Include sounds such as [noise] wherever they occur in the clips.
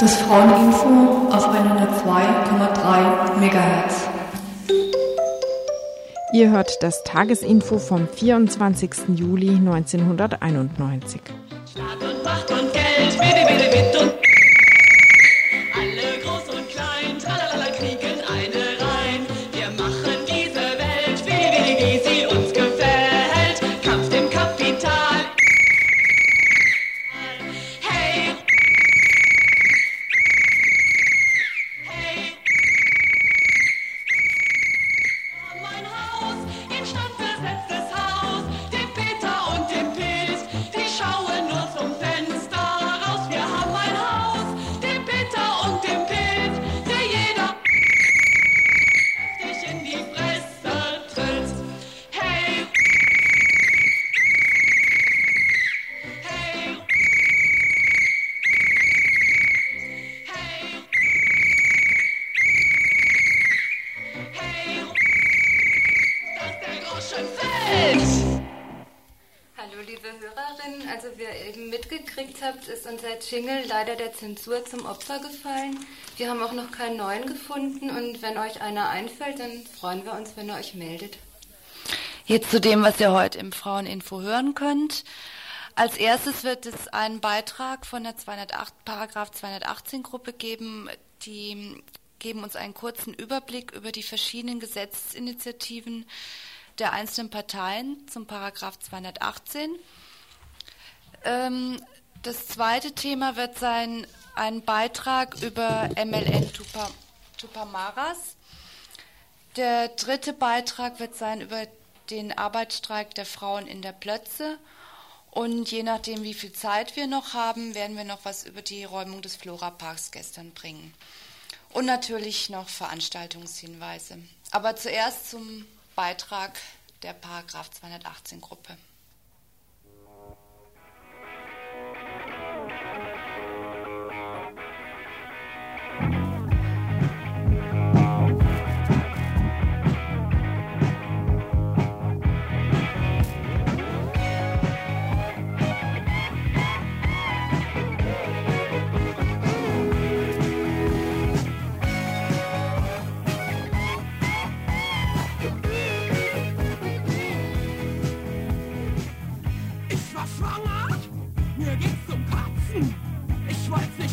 Das Fraueninfo auf 102,3 MHz. Ihr hört das Tagesinfo vom 24. Juli 1991. Stadt Zensur zum Opfer gefallen. Wir haben auch noch keinen neuen gefunden und wenn euch einer einfällt, dann freuen wir uns, wenn ihr euch meldet. Jetzt zu dem, was ihr heute im Fraueninfo hören könnt. Als erstes wird es einen Beitrag von der 208, Paragraph 218 Gruppe geben. Die geben uns einen kurzen Überblick über die verschiedenen Gesetzesinitiativen der einzelnen Parteien zum Paragraph 218. Ähm, das zweite Thema wird sein ein Beitrag über MLN Tupa, Tupamaras. Der dritte Beitrag wird sein über den Arbeitsstreik der Frauen in der Plötze. Und je nachdem, wie viel Zeit wir noch haben, werden wir noch was über die Räumung des Flora-Parks gestern bringen. Und natürlich noch Veranstaltungshinweise. Aber zuerst zum Beitrag der Paragraph 218 Gruppe.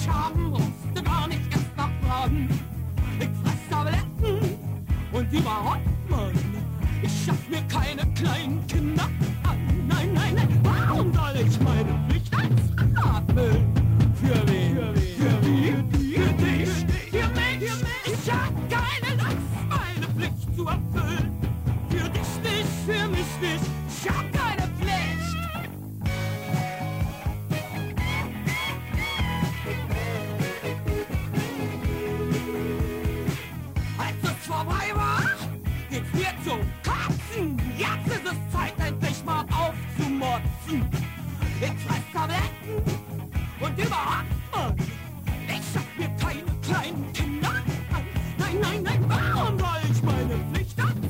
Ich haben, musste gar nicht erst nachfragen. Ich fress Tabletten und überhaupt, Mann. Ich schaff mir keine kleinen Kinder an. Nein, nein, nein, warum soll ich meine aufzumotzen. Ich fress Tabletten und überhaupt. Ich schaff mir keine kleinen Kinder an. Nein, nein, nein, warum soll ich meine Pflicht erfüllen?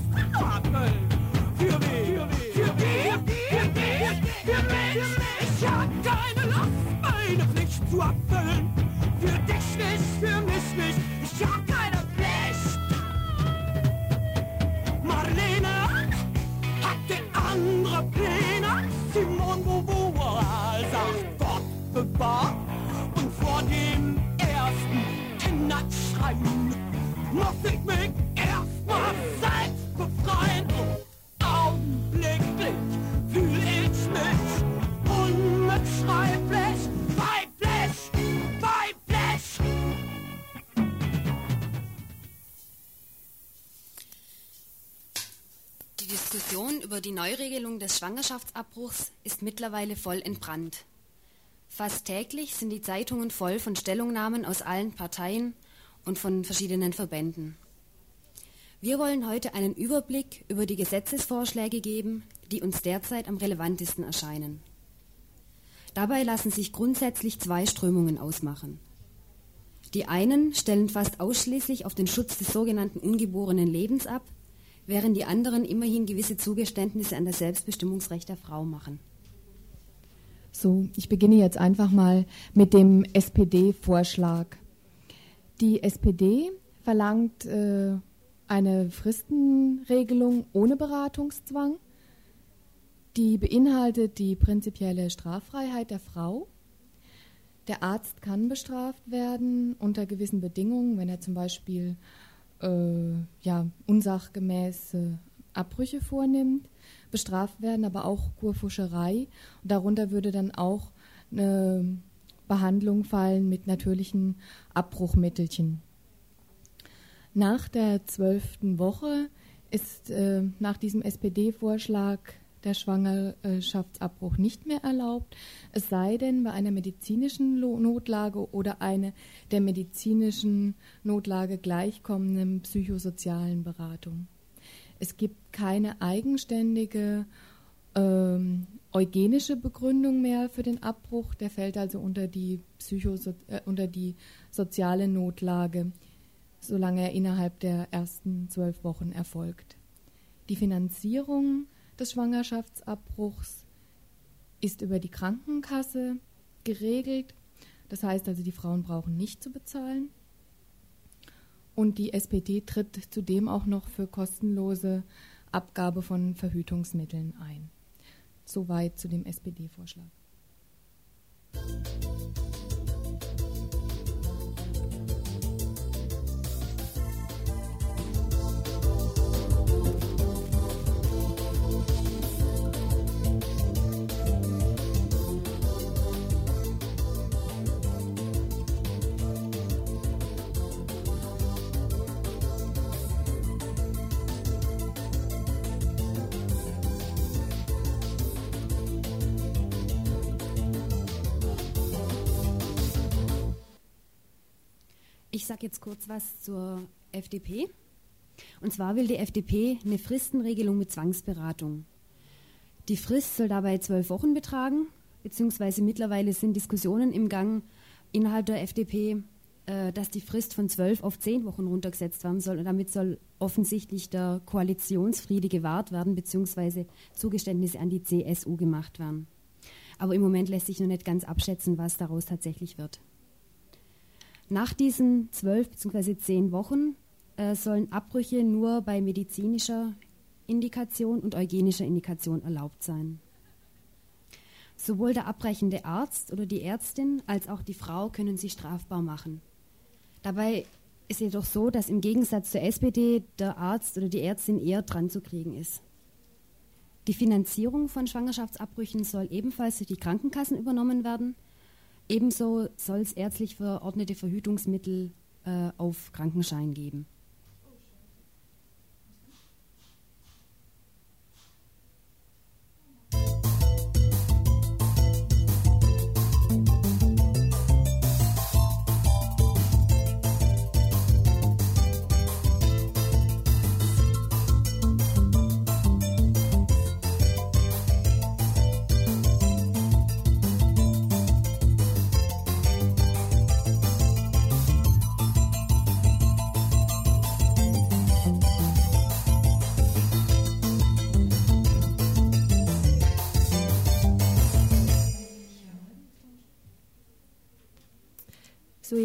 Für wen? Für wen? Für wen? Für mich? Ich hab keine Lust, meine Pflicht zu erfüllen. Für dich nicht, für mich nicht. Ich hab keine Neuregelung des Schwangerschaftsabbruchs ist mittlerweile voll entbrannt. Fast täglich sind die Zeitungen voll von Stellungnahmen aus allen Parteien und von verschiedenen Verbänden. Wir wollen heute einen Überblick über die Gesetzesvorschläge geben, die uns derzeit am relevantesten erscheinen. Dabei lassen sich grundsätzlich zwei Strömungen ausmachen. Die einen stellen fast ausschließlich auf den Schutz des sogenannten ungeborenen Lebens ab, während die anderen immerhin gewisse Zugeständnisse an das Selbstbestimmungsrecht der Frau machen. So, ich beginne jetzt einfach mal mit dem SPD-Vorschlag Die SPD verlangt äh, eine Fristenregelung ohne Beratungszwang. Die beinhaltet die prinzipielle Straffreiheit der Frau. Der Arzt kann bestraft werden unter gewissen Bedingungen, wenn er zum Beispiel äh, ja, unsachgemäße Abbrüche vornimmt. Bestraft werden aber auch Kurfuscherei. Und darunter würde dann auch eine Behandlung fallen mit natürlichen Abbruchmittelchen. Nach der zwölften Woche ist äh, nach diesem SPD-Vorschlag der Schwangerschaftsabbruch nicht mehr erlaubt, es sei denn bei einer medizinischen Notlage oder einer der medizinischen Notlage gleichkommenden psychosozialen Beratung. Es gibt keine eigenständige ähm, eugenische Begründung mehr für den Abbruch, der fällt also unter die, Psychoso äh, unter die soziale Notlage, solange er innerhalb der ersten zwölf Wochen erfolgt. Die Finanzierung des Schwangerschaftsabbruchs ist über die Krankenkasse geregelt. Das heißt also, die Frauen brauchen nicht zu bezahlen. Und die SPD tritt zudem auch noch für kostenlose Abgabe von Verhütungsmitteln ein. Soweit zu dem SPD-Vorschlag. Sage jetzt kurz was zur FDP. Und zwar will die FDP eine Fristenregelung mit Zwangsberatung. Die Frist soll dabei zwölf Wochen betragen, beziehungsweise mittlerweile sind Diskussionen im Gang innerhalb der FDP, äh, dass die Frist von zwölf auf zehn Wochen runtergesetzt werden soll. Und damit soll offensichtlich der Koalitionsfriede gewahrt werden, beziehungsweise Zugeständnisse an die CSU gemacht werden. Aber im Moment lässt sich noch nicht ganz abschätzen, was daraus tatsächlich wird. Nach diesen zwölf bzw. zehn Wochen äh, sollen Abbrüche nur bei medizinischer Indikation und eugenischer Indikation erlaubt sein. Sowohl der abbrechende Arzt oder die Ärztin als auch die Frau können sie strafbar machen. Dabei ist jedoch so, dass im Gegensatz zur SPD der Arzt oder die Ärztin eher dran zu kriegen ist. Die Finanzierung von Schwangerschaftsabbrüchen soll ebenfalls durch die Krankenkassen übernommen werden. Ebenso soll es ärztlich verordnete Verhütungsmittel äh, auf Krankenschein geben.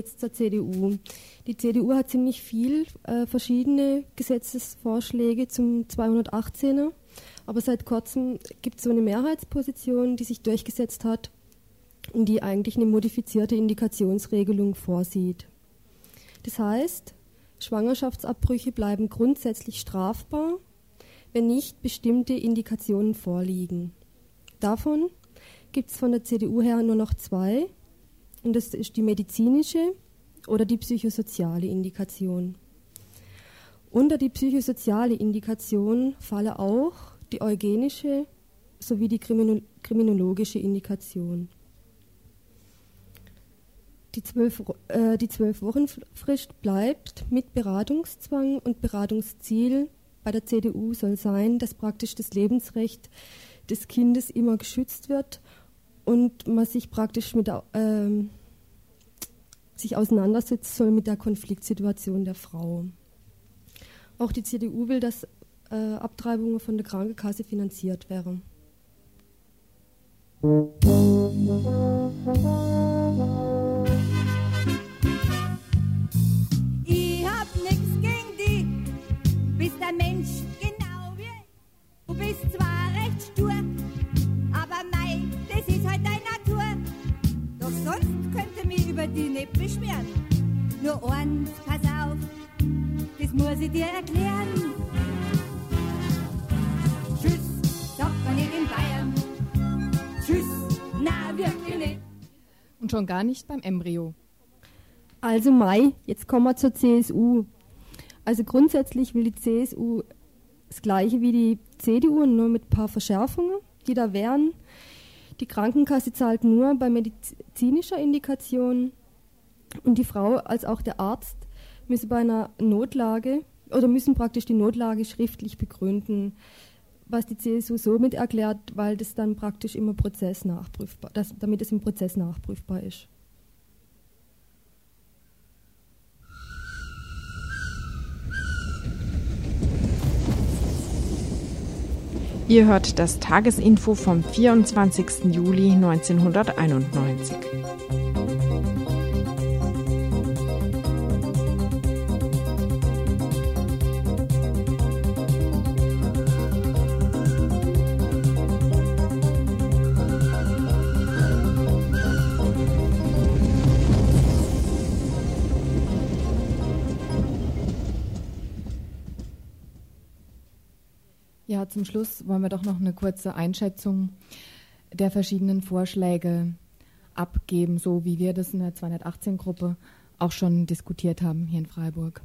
Jetzt zur CDU. Die CDU hat ziemlich viel äh, verschiedene Gesetzesvorschläge zum 218er, aber seit kurzem gibt es so eine Mehrheitsposition, die sich durchgesetzt hat und die eigentlich eine modifizierte Indikationsregelung vorsieht. Das heißt, Schwangerschaftsabbrüche bleiben grundsätzlich strafbar, wenn nicht bestimmte Indikationen vorliegen. Davon gibt es von der CDU her nur noch zwei, und das ist die medizinische oder die psychosoziale Indikation. Unter die psychosoziale Indikation falle auch die eugenische sowie die kriminologische Indikation. Die zwölf, äh, die zwölf Frist bleibt mit Beratungszwang und Beratungsziel bei der CDU soll sein, dass praktisch das Lebensrecht des Kindes immer geschützt wird und man sich praktisch mit ähm, sich auseinandersetzen soll mit der Konfliktsituation der Frau. Auch die CDU will, dass äh, Abtreibungen von der Krankenkasse finanziert werden. Ist halt deine Natur. Doch sonst könnte mich über die nicht beschweren. Nur eins, pass auf, das muss ich dir erklären. Tschüss, sagt man nicht in Bayern. Tschüss, na wirklich nicht. Und schon gar nicht beim Embryo. Also Mai, jetzt kommen wir zur CSU. Also grundsätzlich will die CSU das gleiche wie die CDU, nur mit ein paar Verschärfungen, die da wären. Die Krankenkasse zahlt nur bei medizinischer Indikation und die Frau als auch der Arzt müssen bei einer Notlage oder müssen praktisch die Notlage schriftlich begründen, was die CSU somit erklärt, weil das dann praktisch immer Prozess nachprüfbar, das, damit es im Prozess nachprüfbar ist. Ihr hört das Tagesinfo vom 24. Juli 1991. zum Schluss wollen wir doch noch eine kurze Einschätzung der verschiedenen Vorschläge abgeben, so wie wir das in der 218-Gruppe auch schon diskutiert haben hier in Freiburg.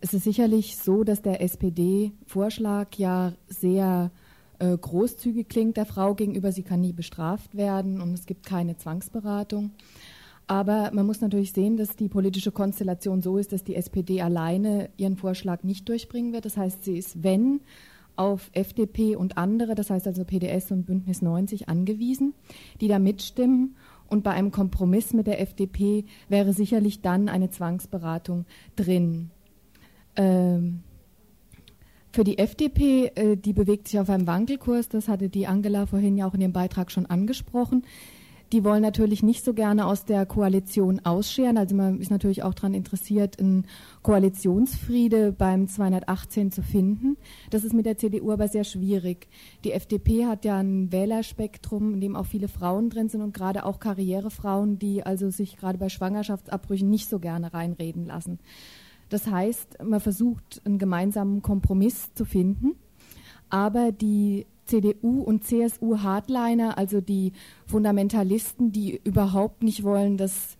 Es ist sicherlich so, dass der SPD-Vorschlag ja sehr äh, großzügig klingt der Frau gegenüber. Sie kann nie bestraft werden und es gibt keine Zwangsberatung. Aber man muss natürlich sehen, dass die politische Konstellation so ist, dass die SPD alleine ihren Vorschlag nicht durchbringen wird. Das heißt, sie ist, wenn, auf FDP und andere, das heißt also PDS und Bündnis 90, angewiesen, die da mitstimmen. Und bei einem Kompromiss mit der FDP wäre sicherlich dann eine Zwangsberatung drin. Ähm, für die FDP, äh, die bewegt sich auf einem Wankelkurs, das hatte die Angela vorhin ja auch in ihrem Beitrag schon angesprochen. Die wollen natürlich nicht so gerne aus der Koalition ausscheren. Also man ist natürlich auch daran interessiert, einen Koalitionsfriede beim 218 zu finden. Das ist mit der CDU aber sehr schwierig. Die FDP hat ja ein Wählerspektrum, in dem auch viele Frauen drin sind und gerade auch Karrierefrauen, die also sich gerade bei Schwangerschaftsabbrüchen nicht so gerne reinreden lassen. Das heißt, man versucht, einen gemeinsamen Kompromiss zu finden. Aber die CDU und CSU Hardliner, also die Fundamentalisten, die überhaupt nicht wollen, dass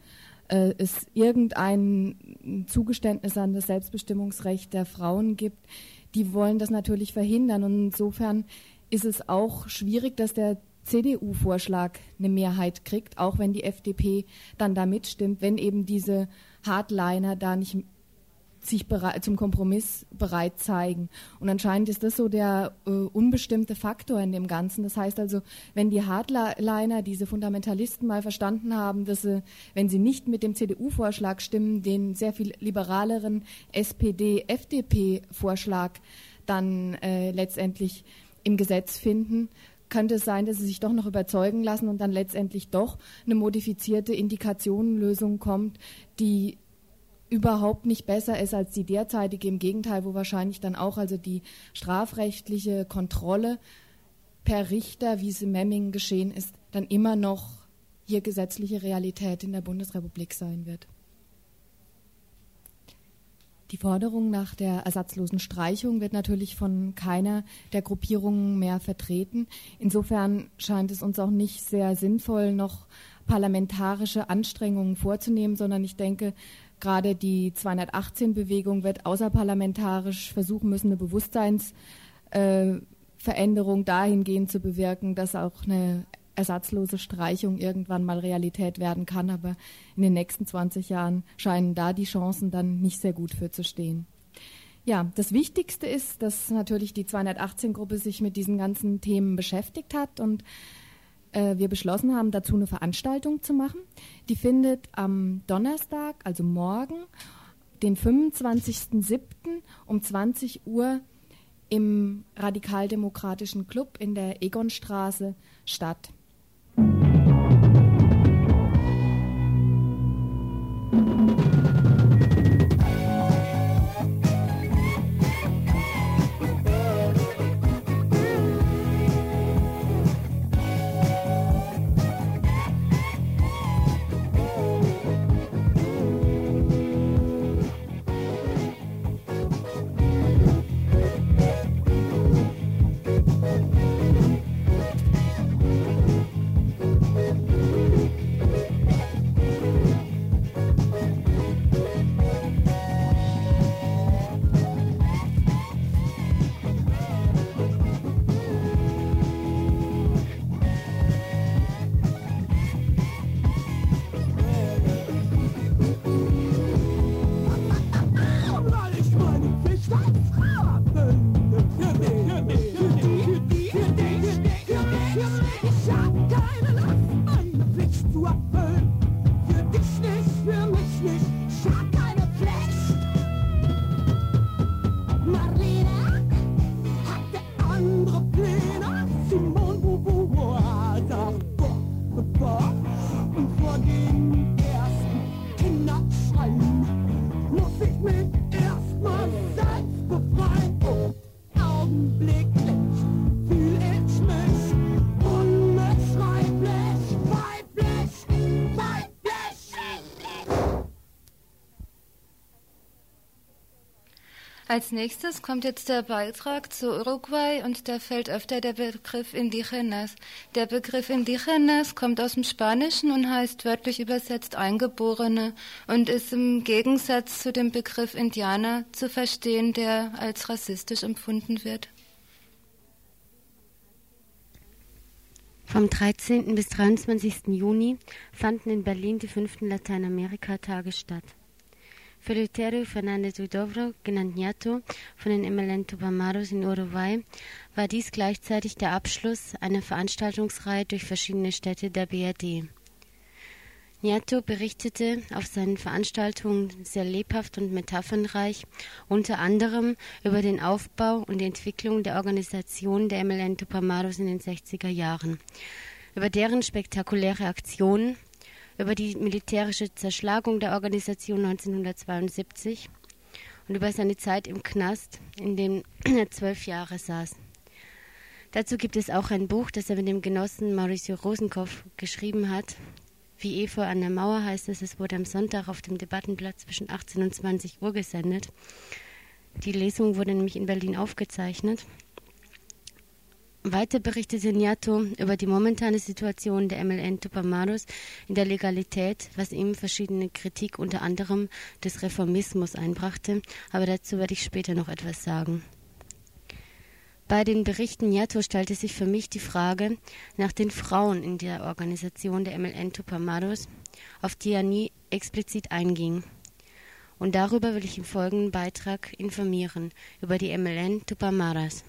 äh, es irgendein Zugeständnis an das Selbstbestimmungsrecht der Frauen gibt, die wollen das natürlich verhindern. Und insofern ist es auch schwierig, dass der CDU-Vorschlag eine Mehrheit kriegt, auch wenn die FDP dann da mitstimmt, wenn eben diese Hardliner da nicht sich zum Kompromiss bereit zeigen. Und anscheinend ist das so der äh, unbestimmte Faktor in dem Ganzen. Das heißt also, wenn die Hardliner, diese Fundamentalisten mal verstanden haben, dass sie, wenn sie nicht mit dem CDU-Vorschlag stimmen, den sehr viel liberaleren SPD-FDP-Vorschlag dann äh, letztendlich im Gesetz finden, könnte es sein, dass sie sich doch noch überzeugen lassen und dann letztendlich doch eine modifizierte Indikationenlösung kommt, die überhaupt nicht besser ist als die derzeitige. Im Gegenteil, wo wahrscheinlich dann auch also die strafrechtliche Kontrolle per Richter, wie es in Memmingen geschehen ist, dann immer noch hier gesetzliche Realität in der Bundesrepublik sein wird. Die Forderung nach der ersatzlosen Streichung wird natürlich von keiner der Gruppierungen mehr vertreten. Insofern scheint es uns auch nicht sehr sinnvoll, noch parlamentarische Anstrengungen vorzunehmen, sondern ich denke, Gerade die 218-Bewegung wird außerparlamentarisch versuchen müssen, eine Bewusstseinsveränderung äh, dahingehend zu bewirken, dass auch eine ersatzlose Streichung irgendwann mal Realität werden kann. Aber in den nächsten 20 Jahren scheinen da die Chancen dann nicht sehr gut für zu stehen. Ja, das Wichtigste ist, dass natürlich die 218-Gruppe sich mit diesen ganzen Themen beschäftigt hat und äh, wir beschlossen haben, dazu eine Veranstaltung zu machen. Die findet am Donnerstag, also morgen, den 25.07. um 20 Uhr im Radikaldemokratischen Club in der Egonstraße statt. Als nächstes kommt jetzt der Beitrag zu Uruguay und da fällt öfter der Begriff Indigenas. Der Begriff Indigenas kommt aus dem Spanischen und heißt wörtlich übersetzt Eingeborene und ist im Gegensatz zu dem Begriff Indianer zu verstehen, der als rassistisch empfunden wird. Vom 13. bis 23. Juni fanden in Berlin die fünften Lateinamerika-Tage statt. Für Lutero Fernández Huidobro, genannt Ñato, von den MLN Tupamaros in Uruguay, war dies gleichzeitig der Abschluss einer Veranstaltungsreihe durch verschiedene Städte der BRD. Ñato berichtete auf seinen Veranstaltungen sehr lebhaft und metaphernreich, unter anderem über den Aufbau und die Entwicklung der Organisation der MLN Tupamaros in den 60er Jahren, über deren spektakuläre Aktionen, über die militärische Zerschlagung der Organisation 1972 und über seine Zeit im Knast, in dem [clears throat] er zwölf Jahre saß. Dazu gibt es auch ein Buch, das er mit dem Genossen Mauricio Rosenkopf geschrieben hat. Wie Efeu an der Mauer heißt es, es wurde am Sonntag auf dem Debattenplatz zwischen 18 und 20 Uhr gesendet. Die Lesung wurde nämlich in Berlin aufgezeichnet. Weiter berichtete Niato über die momentane Situation der MLN Tupamaros in der Legalität, was ihm verschiedene Kritik unter anderem des Reformismus einbrachte, aber dazu werde ich später noch etwas sagen. Bei den Berichten Niato stellte sich für mich die Frage nach den Frauen in der Organisation der MLN Tupamaros, auf die er nie explizit einging. Und darüber will ich im folgenden Beitrag informieren, über die MLN Tupamaras.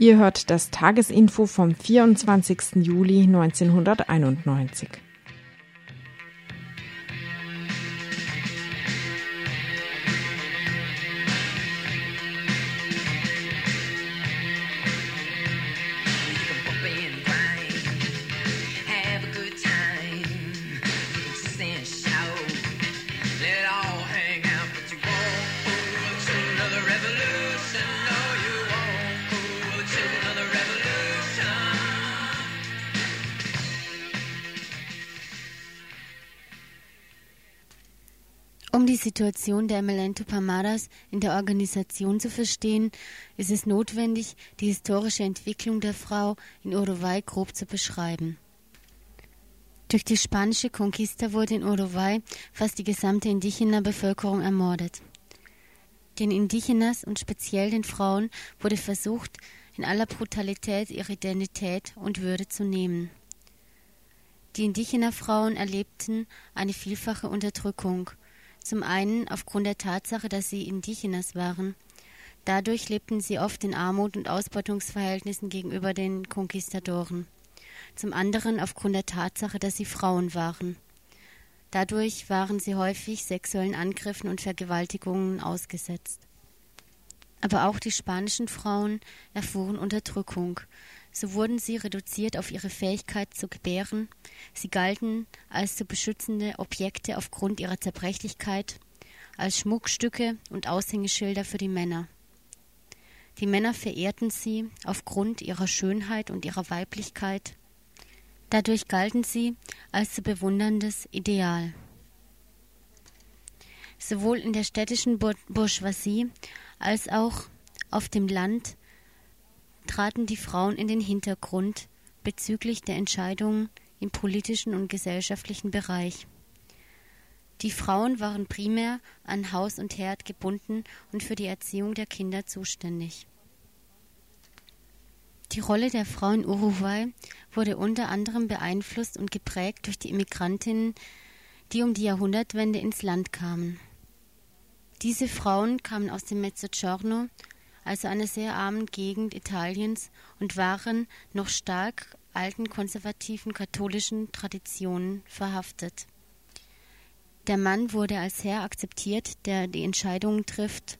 Ihr hört das Tagesinfo vom 24. Juli 1991. Situation der MLN Tupamaras in der Organisation zu verstehen, ist es notwendig, die historische Entwicklung der Frau in Uruguay grob zu beschreiben. Durch die spanische Conquista wurde in Uruguay fast die gesamte indigene Bevölkerung ermordet. Den Indigenas und speziell den Frauen wurde versucht, in aller Brutalität ihre Identität und Würde zu nehmen. Die indigena Frauen erlebten eine vielfache Unterdrückung, zum einen aufgrund der Tatsache, dass sie Indigenas waren. Dadurch lebten sie oft in Armut und Ausbeutungsverhältnissen gegenüber den Konquistadoren. Zum anderen aufgrund der Tatsache, dass sie Frauen waren. Dadurch waren sie häufig sexuellen Angriffen und Vergewaltigungen ausgesetzt. Aber auch die spanischen Frauen erfuhren Unterdrückung. So wurden sie reduziert auf ihre Fähigkeit zu gebären. Sie galten als zu beschützende Objekte aufgrund ihrer Zerbrechlichkeit, als Schmuckstücke und Aushängeschilder für die Männer. Die Männer verehrten sie aufgrund ihrer Schönheit und ihrer Weiblichkeit. Dadurch galten sie als zu bewunderndes Ideal. Sowohl in der städtischen Bour- Bourgeoisie als auch auf dem Land traten die Frauen in den Hintergrund bezüglich der Entscheidungen im politischen und gesellschaftlichen Bereich. Die Frauen waren primär an Haus und Herd gebunden und für die Erziehung der Kinder zuständig. Die Rolle der Frau in Uruguay wurde unter anderem beeinflusst und geprägt durch die Immigrantinnen, die um die Jahrhundertwende ins Land kamen. Diese Frauen kamen aus dem Mezzogiorno, also einer sehr armen Gegend Italiens, und waren noch stark alten konservativen katholischen Traditionen verhaftet. Der Mann wurde als Herr akzeptiert, der die Entscheidungen trifft.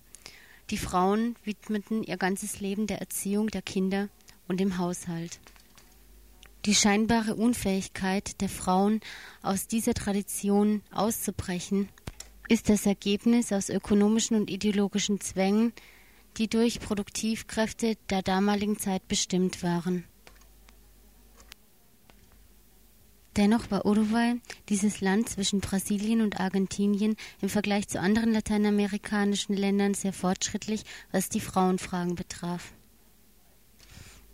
Die Frauen widmeten ihr ganzes Leben der Erziehung der Kinder und dem Haushalt. Die scheinbare Unfähigkeit der Frauen, aus dieser Tradition auszubrechen, ist das Ergebnis aus ökonomischen und ideologischen Zwängen, die durch Produktivkräfte der damaligen Zeit bestimmt waren. Dennoch war Uruguay, dieses Land zwischen Brasilien und Argentinien, im Vergleich zu anderen lateinamerikanischen Ländern sehr fortschrittlich, was die Frauenfragen betraf.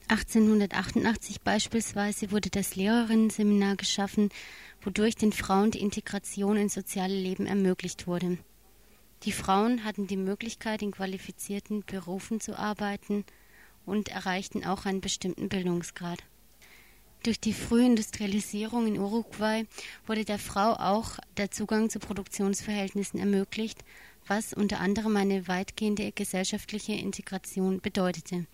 1888 beispielsweise wurde das Lehrerinnenseminar geschaffen, wodurch den Frauen die Integration ins soziale Leben ermöglicht wurde. Die Frauen hatten die Möglichkeit, in qualifizierten Berufen zu arbeiten und erreichten auch einen bestimmten Bildungsgrad. Durch die frühe Industrialisierung in Uruguay wurde der Frau auch der Zugang zu Produktionsverhältnissen ermöglicht, was unter anderem eine weitgehende gesellschaftliche Integration bedeutete.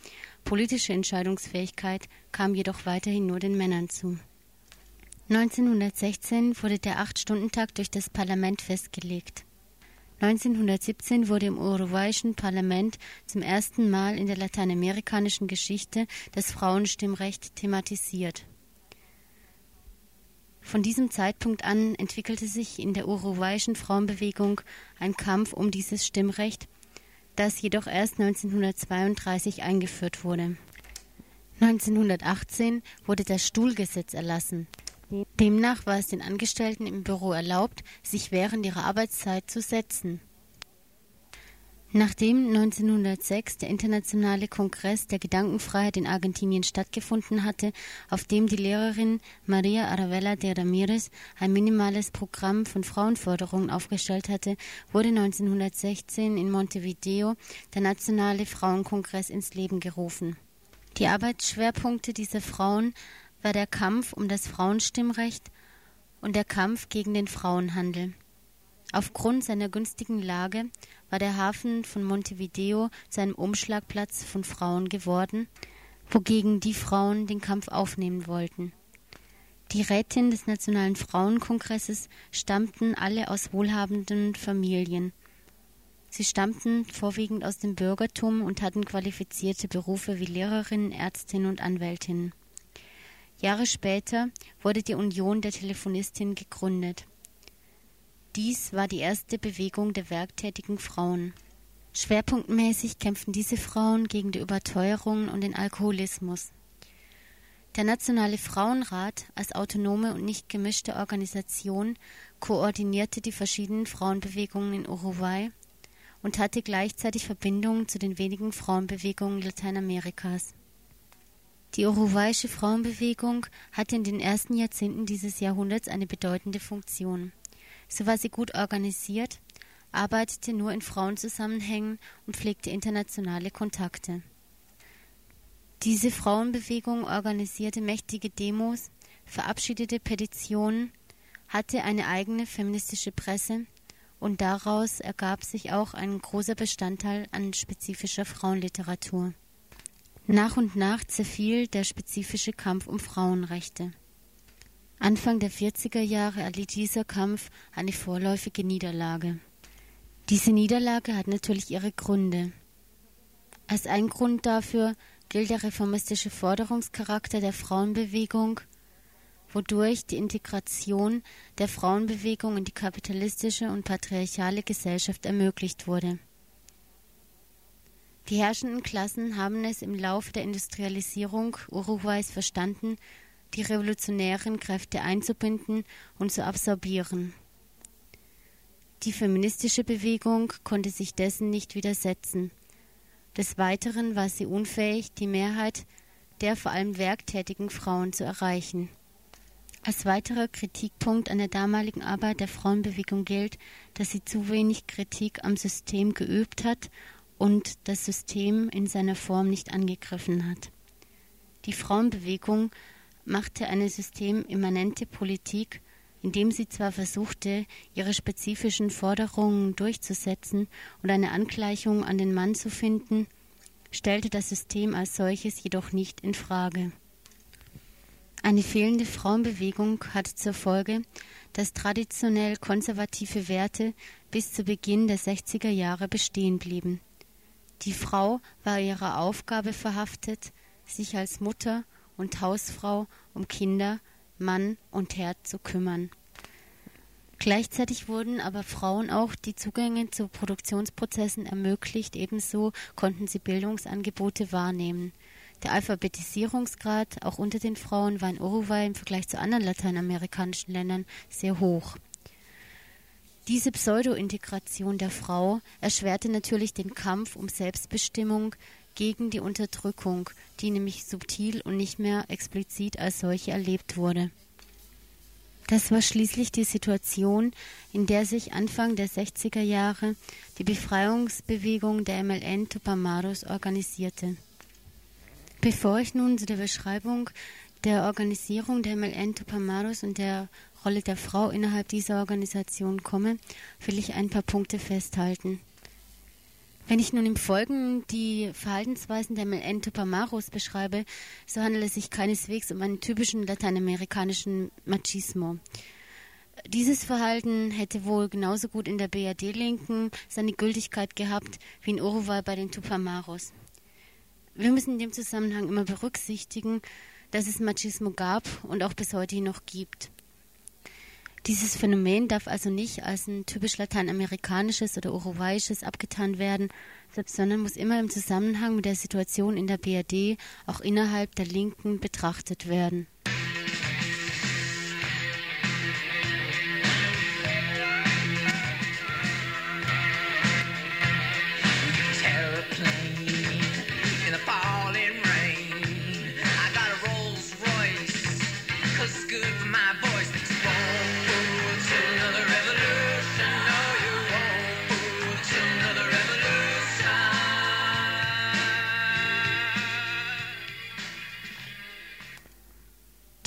Politische Entscheidungsfähigkeit kam jedoch weiterhin nur den Männern zu. 1916 wurde der Acht-Stunden-Tag durch das Parlament festgelegt. 1917 wurde im uruguayischen Parlament zum ersten Mal in der lateinamerikanischen Geschichte das Frauenstimmrecht thematisiert. Von diesem Zeitpunkt an entwickelte sich in der uruguayischen Frauenbewegung ein Kampf um dieses Stimmrecht, das jedoch erst 1932 eingeführt wurde. 1918 wurde das Stuhlgesetz erlassen. Demnach war es den Angestellten im Büro erlaubt, sich während ihrer Arbeitszeit zu setzen. Nachdem 1906 der Internationale Kongress der Gedankenfreiheit in Argentinien stattgefunden hatte, auf dem die Lehrerin Maria Aravella de Ramirez ein minimales Programm von Frauenforderungen aufgestellt hatte, wurde 1916 in Montevideo der Nationale Frauenkongress ins Leben gerufen. Die Arbeitsschwerpunkte dieser Frauen war der Kampf um das Frauenstimmrecht und der Kampf gegen den Frauenhandel. Aufgrund seiner günstigen Lage war der Hafen von Montevideo zu einem Umschlagplatz von Frauen geworden, wogegen die Frauen den Kampf aufnehmen wollten. Die Rätin des Nationalen Frauenkongresses stammten alle aus wohlhabenden Familien. Sie stammten vorwiegend aus dem Bürgertum und hatten qualifizierte Berufe wie Lehrerinnen, Ärztinnen und Anwältinnen. Jahre später wurde die Union der Telefonistinnen gegründet. Dies war die erste Bewegung der werktätigen Frauen. Schwerpunktmäßig kämpften diese Frauen gegen die Überteuerung und den Alkoholismus. Der Nationale Frauenrat als autonome und nicht gemischte Organisation koordinierte die verschiedenen Frauenbewegungen in Uruguay und hatte gleichzeitig Verbindungen zu den wenigen Frauenbewegungen Lateinamerikas. Die uruguayische Frauenbewegung hatte in den ersten Jahrzehnten dieses Jahrhunderts eine bedeutende Funktion. So war sie gut organisiert, arbeitete nur in Frauenzusammenhängen und pflegte internationale Kontakte. Diese Frauenbewegung organisierte mächtige Demos, verabschiedete Petitionen, hatte eine eigene feministische Presse und daraus ergab sich auch ein großer Bestandteil an spezifischer Frauenliteratur. Nach und nach zerfiel der spezifische Kampf um Frauenrechte. Anfang der 40er Jahre erlitt dieser Kampf eine vorläufige Niederlage. Diese Niederlage hat natürlich ihre Gründe. Als ein Grund dafür gilt der reformistische Forderungscharakter der Frauenbewegung, wodurch die Integration der Frauenbewegung in die kapitalistische und patriarchale Gesellschaft ermöglicht wurde. Die herrschenden Klassen haben es im Lauf der Industrialisierung Uruguays verstanden, die revolutionären Kräfte einzubinden und zu absorbieren. Die feministische Bewegung konnte sich dessen nicht widersetzen. Des Weiteren war sie unfähig, die Mehrheit der vor allem werktätigen Frauen zu erreichen. Als weiterer Kritikpunkt an der damaligen Arbeit der Frauenbewegung gilt, dass sie zu wenig Kritik am System geübt hat und das System in seiner Form nicht angegriffen hat. Die Frauenbewegung machte eine systemimmanente Politik, indem sie zwar versuchte, ihre spezifischen Forderungen durchzusetzen und eine Angleichung an den Mann zu finden, stellte das System als solches jedoch nicht in Frage. Eine fehlende Frauenbewegung hatte zur Folge, dass traditionell konservative Werte bis zu Beginn der 60er Jahre bestehen blieben. Die Frau war ihrer Aufgabe verhaftet, sich als Mutter und Hausfrau um Kinder, Mann und Herd zu kümmern. Gleichzeitig wurden aber Frauen auch die Zugänge zu Produktionsprozessen ermöglicht, ebenso konnten sie Bildungsangebote wahrnehmen. Der Alphabetisierungsgrad auch unter den Frauen war in Uruguay im Vergleich zu anderen lateinamerikanischen Ländern sehr hoch. Diese Pseudo-Integration der Frau erschwerte natürlich den Kampf um Selbstbestimmung gegen die Unterdrückung, die nämlich subtil und nicht mehr explizit als solche erlebt wurde. Das war schließlich die Situation, in der sich Anfang der 60er Jahre die Befreiungsbewegung der MLN Tupamaros organisierte. Bevor ich nun zu der Beschreibung der Organisierung der MLN Tupamaros und der Rolle der Frau innerhalb dieser Organisation komme, will ich ein paar Punkte festhalten. Wenn ich nun im Folgenden die Verhaltensweisen der MLN Tupamaros beschreibe, so handelt es sich keineswegs um einen typischen lateinamerikanischen Machismo. Dieses Verhalten hätte wohl genauso gut in der BRD-Linken seine Gültigkeit gehabt wie in Uruguay bei den Tupamaros. Wir müssen in dem Zusammenhang immer berücksichtigen, dass es Machismo gab und auch bis heute noch gibt. Dieses Phänomen darf also nicht als ein typisch lateinamerikanisches oder uruguayisches abgetan werden, sondern muss immer im Zusammenhang mit der Situation in der BRD auch innerhalb der Linken betrachtet werden.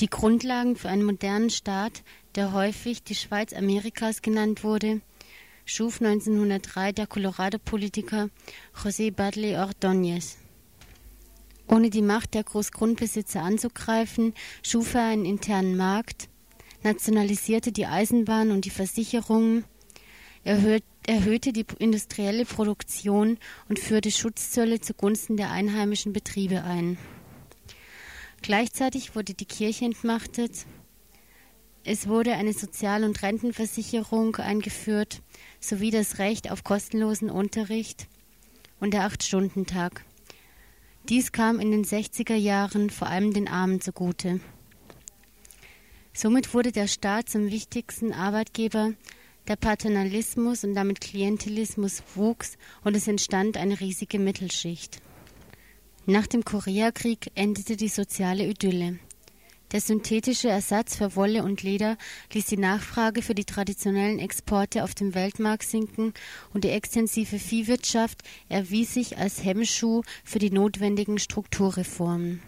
Die Grundlagen für einen modernen Staat, der häufig die Schweiz Amerikas genannt wurde, schuf 1903 der Colorado-Politiker José Badley Ordóñez. Ohne die Macht der Großgrundbesitzer anzugreifen, schuf er einen internen Markt, nationalisierte die Eisenbahn und die Versicherungen, erhöht, erhöhte die industrielle Produktion und führte Schutzzölle zugunsten der einheimischen Betriebe ein. Gleichzeitig wurde die Kirche entmachtet, es wurde eine Sozial- und Rentenversicherung eingeführt sowie das Recht auf kostenlosen Unterricht und der Acht-Stunden-Tag. Dies kam in den 60er Jahren vor allem den Armen zugute. Somit wurde der Staat zum wichtigsten Arbeitgeber, der Paternalismus und damit Klientelismus wuchs und es entstand eine riesige Mittelschicht. Nach dem Koreakrieg endete die soziale Idylle. Der synthetische Ersatz für Wolle und Leder ließ die Nachfrage für die traditionellen Exporte auf dem Weltmarkt sinken und die extensive Viehwirtschaft erwies sich als Hemmschuh für die notwendigen Strukturreformen.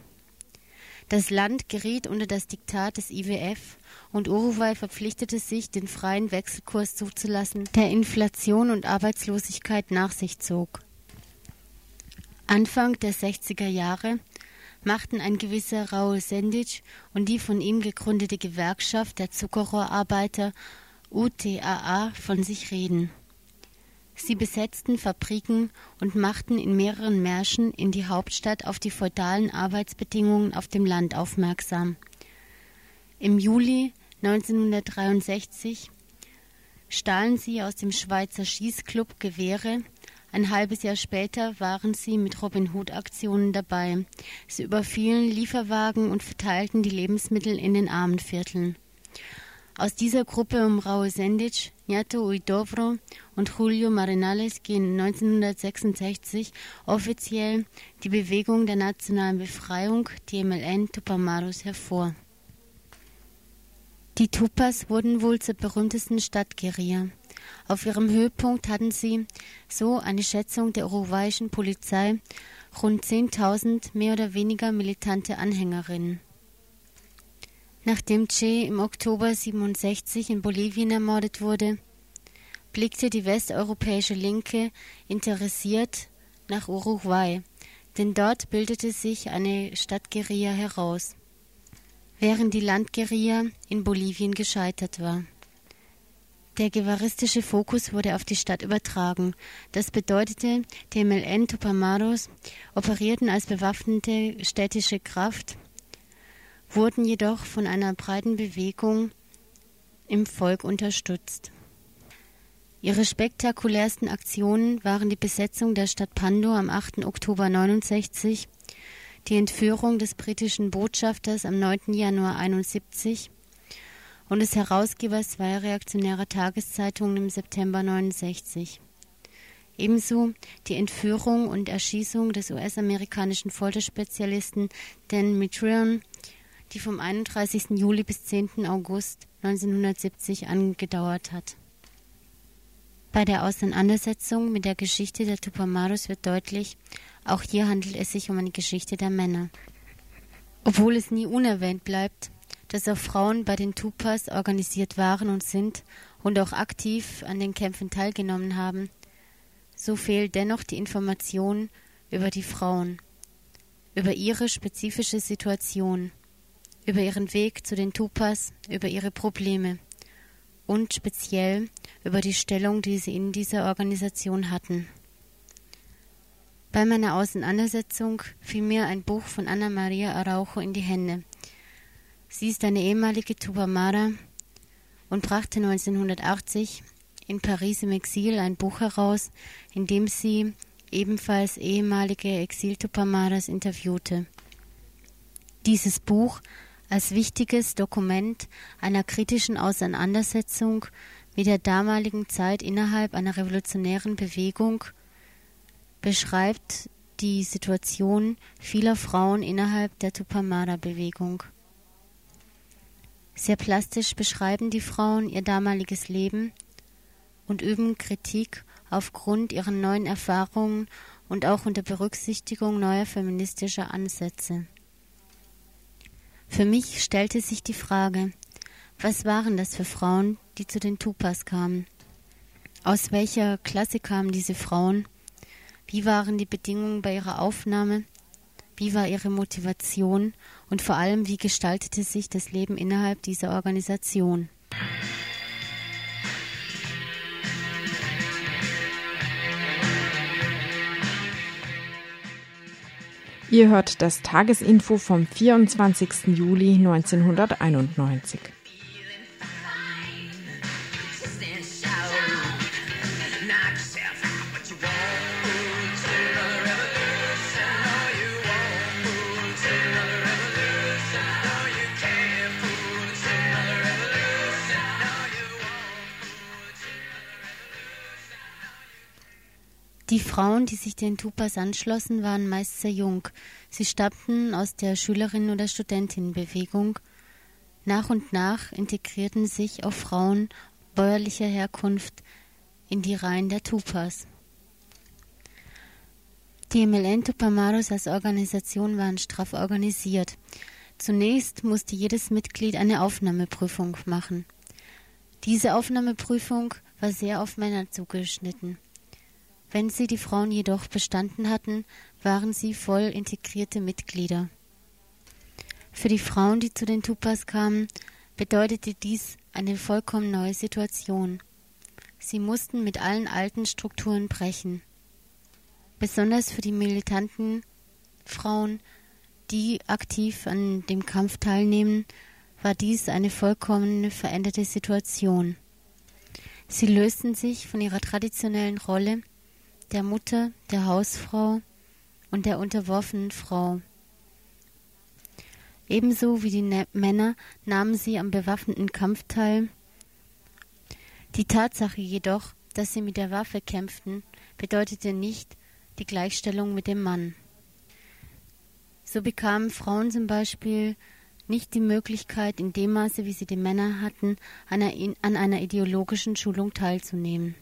Das Land geriet unter das Diktat des IWF und Uruguay verpflichtete sich, den freien Wechselkurs zuzulassen, der Inflation und Arbeitslosigkeit nach sich zog. Anfang der 60er Jahre machten ein gewisser Raul Sendic und die von ihm gegründete Gewerkschaft der Zuckerrohrarbeiter UTAA von sich reden. Sie besetzten Fabriken und machten in mehreren Märschen in die Hauptstadt auf die feudalen Arbeitsbedingungen auf dem Land aufmerksam. Im Juli 1963 stahlen sie aus dem Schweizer Schießclub Gewehre, ein halbes Jahr später waren sie mit Robin Hood-Aktionen dabei. Sie überfielen Lieferwagen und verteilten die Lebensmittel in den Armenvierteln. Aus dieser Gruppe um Raul Sendic, Nyato Uidovro und Julio Marinales gehen 1966 offiziell die Bewegung der nationalen Befreiung, die MLN Tupamaros, hervor. Die Tupas wurden wohl zur berühmtesten Stadtguerilla. Auf ihrem Höhepunkt hatten sie, so eine Schätzung der uruguayischen Polizei, rund 10.000 mehr oder weniger militante Anhängerinnen. Nachdem Che im Oktober 67 in Bolivien ermordet wurde, blickte die westeuropäische Linke interessiert nach Uruguay, denn dort bildete sich eine Stadtguerilla heraus, während die Landguerilla in Bolivien gescheitert war. Der guevaristische Fokus wurde auf die Stadt übertragen. Das bedeutete, die MLN Tupamaros operierten als bewaffnete städtische Kraft wurden jedoch von einer breiten Bewegung im Volk unterstützt. Ihre spektakulärsten Aktionen waren die Besetzung der Stadt Pando am 8. Oktober 69, die Entführung des britischen Botschafters am 9. Januar 71 und des Herausgebers zweier reaktionärer Tageszeitungen im September 69. Ebenso die Entführung und Erschießung des US-amerikanischen Folterspezialisten Dan Mitrion, die vom 31. Juli bis 10. August 1970 angedauert hat. Bei der Auseinandersetzung mit der Geschichte der Tupamaros wird deutlich, auch hier handelt es sich um eine Geschichte der Männer. Obwohl es nie unerwähnt bleibt, dass auch Frauen bei den Tupas organisiert waren und sind und auch aktiv an den Kämpfen teilgenommen haben, so fehlt dennoch die Information über die Frauen, über ihre spezifische Situation, über ihren Weg zu den Tupas, über ihre Probleme und speziell über die Stellung, die sie in dieser Organisation hatten. Bei meiner Auseinandersetzung fiel mir ein Buch von Anna Maria Araujo in die Hände. Sie ist eine ehemalige Tupamara und brachte 1980 in Paris im Exil ein Buch heraus, in dem sie ebenfalls ehemalige Exil-Tupamaras interviewte. Dieses Buch als wichtiges Dokument einer kritischen Auseinandersetzung mit der damaligen Zeit innerhalb einer revolutionären Bewegung beschreibt die Situation vieler Frauen innerhalb der Tupamara-Bewegung. Sehr plastisch beschreiben die Frauen ihr damaliges Leben und üben Kritik aufgrund ihrer neuen Erfahrungen und auch unter Berücksichtigung neuer feministischer Ansätze. Für mich stellte sich die Frage, was waren das für Frauen, die zu den Tupas kamen? Aus welcher Klasse kamen diese Frauen? Wie waren die Bedingungen bei ihrer Aufnahme? Wie war ihre Motivation? Und vor allem, wie gestaltete sich das Leben innerhalb dieser Organisation? Ihr hört das Tagesinfo vom 24. Juli 1991. Die Frauen, die sich den Tupas anschlossen, waren meist sehr jung. Sie stammten aus der Schülerinnen- oder Studentinnenbewegung. Nach und nach integrierten sich auch Frauen bäuerlicher Herkunft in die Reihen der Tupas. Die MLN Tupamaros als Organisation waren straff organisiert. Zunächst musste jedes Mitglied eine Aufnahmeprüfung machen. Diese Aufnahmeprüfung war sehr auf Männer zugeschnitten. Wenn sie die Frauen jedoch bestanden hatten, waren sie voll integrierte Mitglieder. Für die Frauen, die zu den Tupas kamen, bedeutete dies eine vollkommen neue Situation. Sie mussten mit allen alten Strukturen brechen. Besonders für die militanten Frauen, die aktiv an dem Kampf teilnehmen, war dies eine vollkommen veränderte Situation. Sie lösten sich von ihrer traditionellen Rolle der Mutter, der Hausfrau und der unterworfenen Frau. Ebenso wie die ne Männer nahmen sie am bewaffneten Kampf teil. Die Tatsache jedoch, dass sie mit der Waffe kämpften, bedeutete nicht die Gleichstellung mit dem Mann. So bekamen Frauen zum Beispiel nicht die Möglichkeit, in dem Maße, wie sie die Männer hatten, an einer ideologischen Schulung teilzunehmen.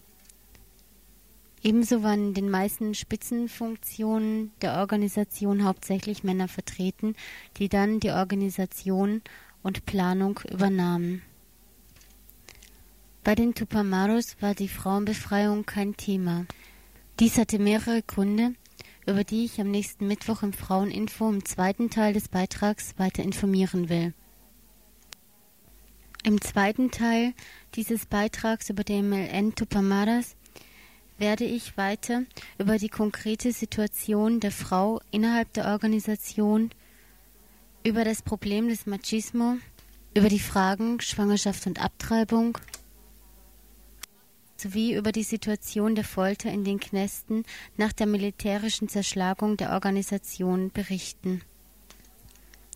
Ebenso waren in den meisten Spitzenfunktionen der Organisation hauptsächlich Männer vertreten, die dann die Organisation und Planung übernahmen. Bei den Tupamaros war die Frauenbefreiung kein Thema. Dies hatte mehrere Gründe, über die ich am nächsten Mittwoch im Fraueninfo im zweiten Teil des Beitrags weiter informieren will. Im zweiten Teil dieses Beitrags über die MLN Tupamaras werde ich weiter über die konkrete Situation der Frau innerhalb der Organisation über das Problem des Machismo, über die Fragen Schwangerschaft und Abtreibung sowie über die Situation der Folter in den Knästen nach der militärischen Zerschlagung der Organisation berichten.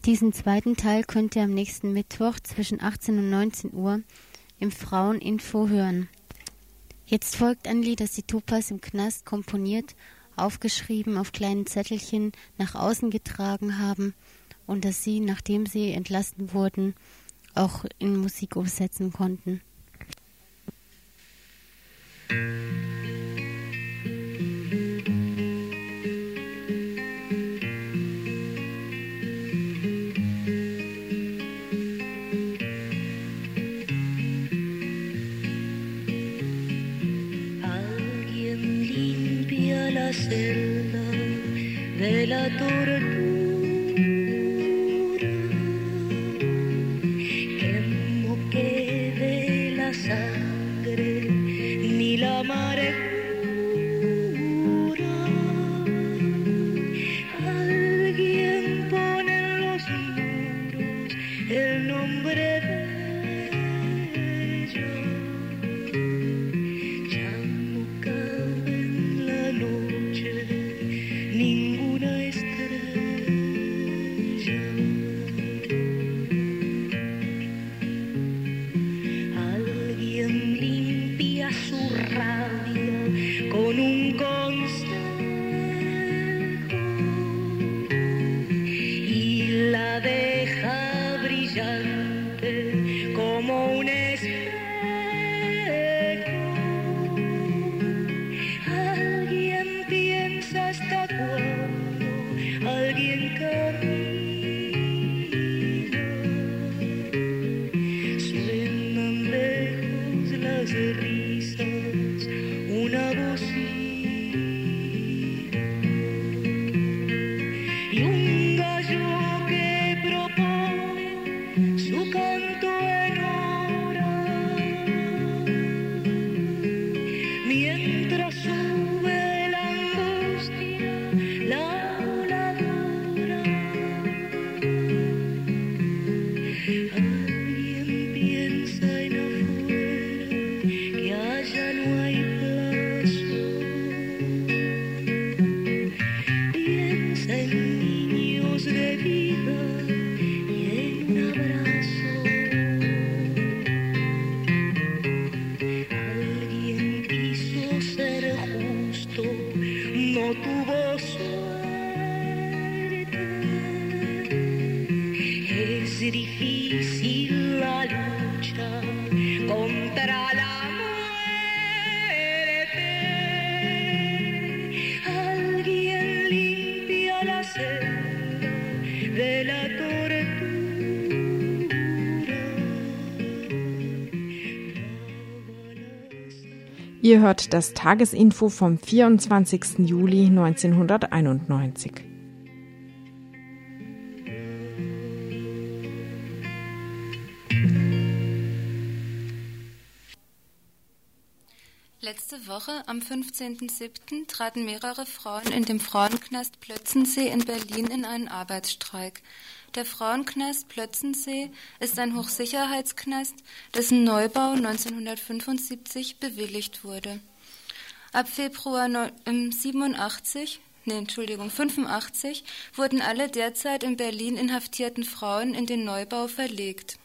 Diesen zweiten Teil könnt ihr am nächsten Mittwoch zwischen 18 und 19 Uhr im Fraueninfo hören. Jetzt folgt ein Lied, das die Tupas im Knast komponiert, aufgeschrieben auf kleinen Zettelchen nach außen getragen haben und das sie, nachdem sie entlassen wurden, auch in Musik umsetzen konnten. Alguien de Yeah. Ihr hört das Tagesinfo vom 24. Juli 1991. Letzte Woche, am 15.07., traten mehrere Frauen in dem Frauenknast Plötzensee in Berlin in einen Arbeitsstreik. Der Frauenknast Plötzensee ist ein Hochsicherheitsknast, dessen Neubau 1975 bewilligt wurde. Ab Februar neu- ähm, 87, nee, Entschuldigung, 85 wurden alle derzeit in Berlin inhaftierten Frauen in den Neubau verlegt.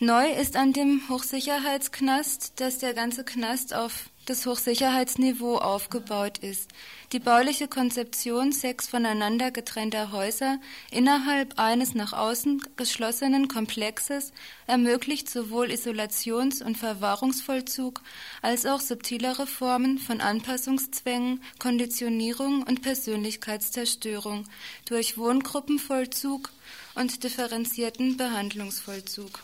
Neu ist an dem Hochsicherheitsknast, dass der ganze Knast auf das Hochsicherheitsniveau aufgebaut ist. Die bauliche Konzeption sechs voneinander getrennter Häuser innerhalb eines nach außen geschlossenen Komplexes ermöglicht sowohl Isolations- und Verwahrungsvollzug als auch subtilere Formen von Anpassungszwängen, Konditionierung und Persönlichkeitszerstörung durch Wohngruppenvollzug und differenzierten Behandlungsvollzug.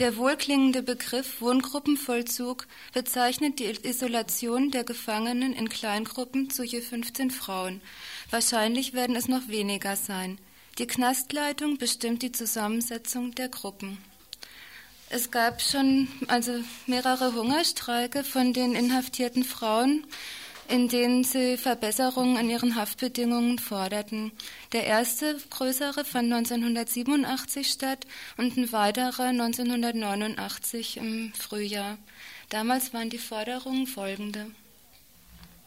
Der wohlklingende Begriff Wohngruppenvollzug bezeichnet die Isolation der Gefangenen in Kleingruppen zu je 15 Frauen. Wahrscheinlich werden es noch weniger sein. Die Knastleitung bestimmt die Zusammensetzung der Gruppen. Es gab schon also mehrere Hungerstreike von den inhaftierten Frauen in denen sie Verbesserungen an ihren Haftbedingungen forderten. Der erste größere fand 1987 statt und ein weiterer 1989 im Frühjahr. Damals waren die Forderungen folgende.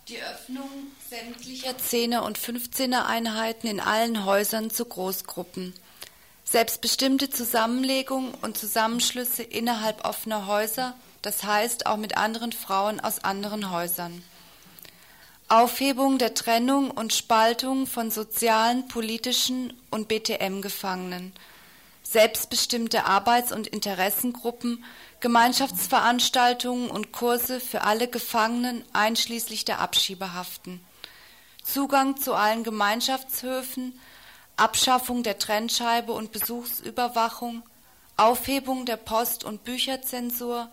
Die Öffnung sämtlicher 10er und 15er Einheiten in allen Häusern zu Großgruppen. Selbstbestimmte Zusammenlegung und Zusammenschlüsse innerhalb offener Häuser, das heißt auch mit anderen Frauen aus anderen Häusern. Aufhebung der Trennung und Spaltung von sozialen, politischen und BTM-Gefangenen. Selbstbestimmte Arbeits- und Interessengruppen, Gemeinschaftsveranstaltungen und Kurse für alle Gefangenen einschließlich der Abschiebehaften. Zugang zu allen Gemeinschaftshöfen, Abschaffung der Trennscheibe und Besuchsüberwachung, Aufhebung der Post- und Bücherzensur,